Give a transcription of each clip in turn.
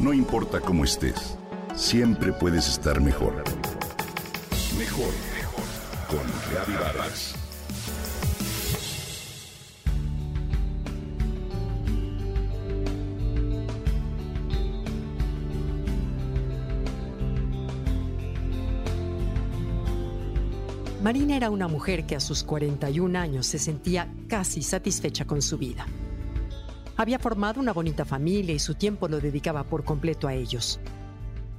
No importa cómo estés, siempre puedes estar mejor. Mejor, mejor. Con Reavivadas. Marina era una mujer que a sus 41 años se sentía casi satisfecha con su vida. Había formado una bonita familia y su tiempo lo dedicaba por completo a ellos.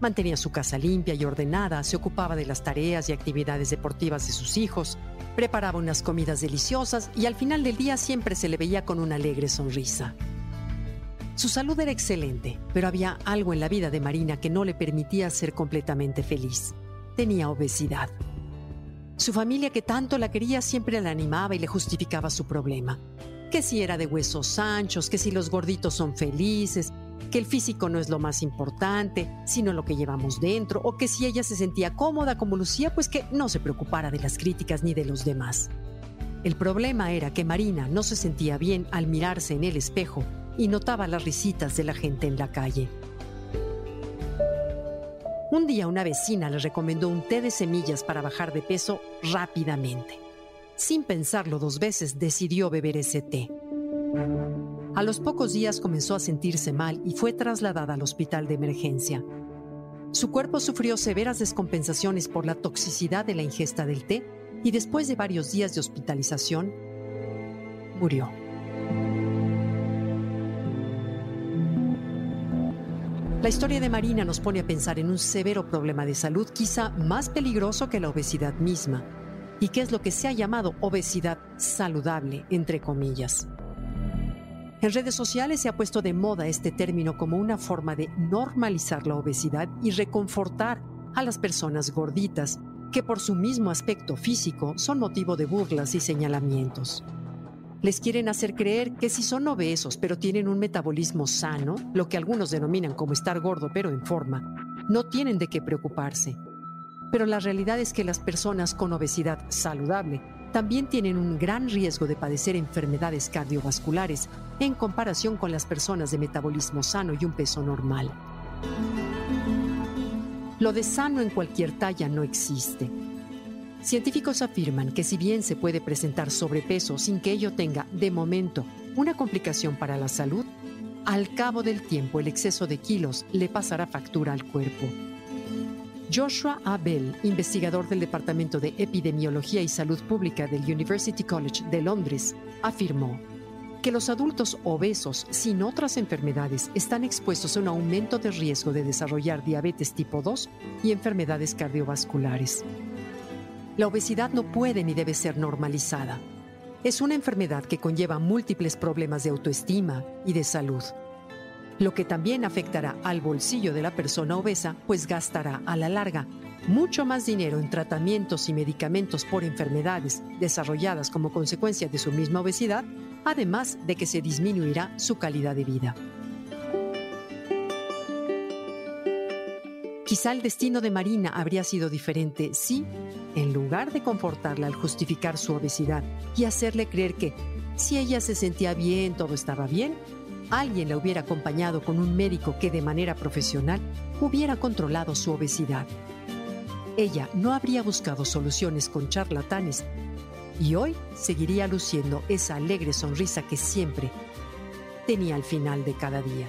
Mantenía su casa limpia y ordenada, se ocupaba de las tareas y actividades deportivas de sus hijos, preparaba unas comidas deliciosas y al final del día siempre se le veía con una alegre sonrisa. Su salud era excelente, pero había algo en la vida de Marina que no le permitía ser completamente feliz. Tenía obesidad. Su familia que tanto la quería siempre la animaba y le justificaba su problema. Que si era de huesos anchos, que si los gorditos son felices, que el físico no es lo más importante, sino lo que llevamos dentro, o que si ella se sentía cómoda como Lucía, pues que no se preocupara de las críticas ni de los demás. El problema era que Marina no se sentía bien al mirarse en el espejo y notaba las risitas de la gente en la calle. Un día una vecina le recomendó un té de semillas para bajar de peso rápidamente. Sin pensarlo dos veces, decidió beber ese té. A los pocos días comenzó a sentirse mal y fue trasladada al hospital de emergencia. Su cuerpo sufrió severas descompensaciones por la toxicidad de la ingesta del té y después de varios días de hospitalización, murió. La historia de Marina nos pone a pensar en un severo problema de salud quizá más peligroso que la obesidad misma, y que es lo que se ha llamado obesidad saludable, entre comillas. En redes sociales se ha puesto de moda este término como una forma de normalizar la obesidad y reconfortar a las personas gorditas, que por su mismo aspecto físico son motivo de burlas y señalamientos. Les quieren hacer creer que si son obesos pero tienen un metabolismo sano, lo que algunos denominan como estar gordo pero en forma, no tienen de qué preocuparse. Pero la realidad es que las personas con obesidad saludable también tienen un gran riesgo de padecer enfermedades cardiovasculares en comparación con las personas de metabolismo sano y un peso normal. Lo de sano en cualquier talla no existe. Científicos afirman que si bien se puede presentar sobrepeso sin que ello tenga, de momento, una complicación para la salud, al cabo del tiempo el exceso de kilos le pasará factura al cuerpo. Joshua Abel, investigador del Departamento de Epidemiología y Salud Pública del University College de Londres, afirmó que los adultos obesos sin otras enfermedades están expuestos a un aumento de riesgo de desarrollar diabetes tipo 2 y enfermedades cardiovasculares. La obesidad no puede ni debe ser normalizada. Es una enfermedad que conlleva múltiples problemas de autoestima y de salud, lo que también afectará al bolsillo de la persona obesa, pues gastará a la larga mucho más dinero en tratamientos y medicamentos por enfermedades desarrolladas como consecuencia de su misma obesidad, además de que se disminuirá su calidad de vida. Quizá el destino de Marina habría sido diferente si, en lugar de confortarla al justificar su obesidad y hacerle creer que, si ella se sentía bien, todo estaba bien, alguien la hubiera acompañado con un médico que de manera profesional hubiera controlado su obesidad. Ella no habría buscado soluciones con charlatanes y hoy seguiría luciendo esa alegre sonrisa que siempre tenía al final de cada día.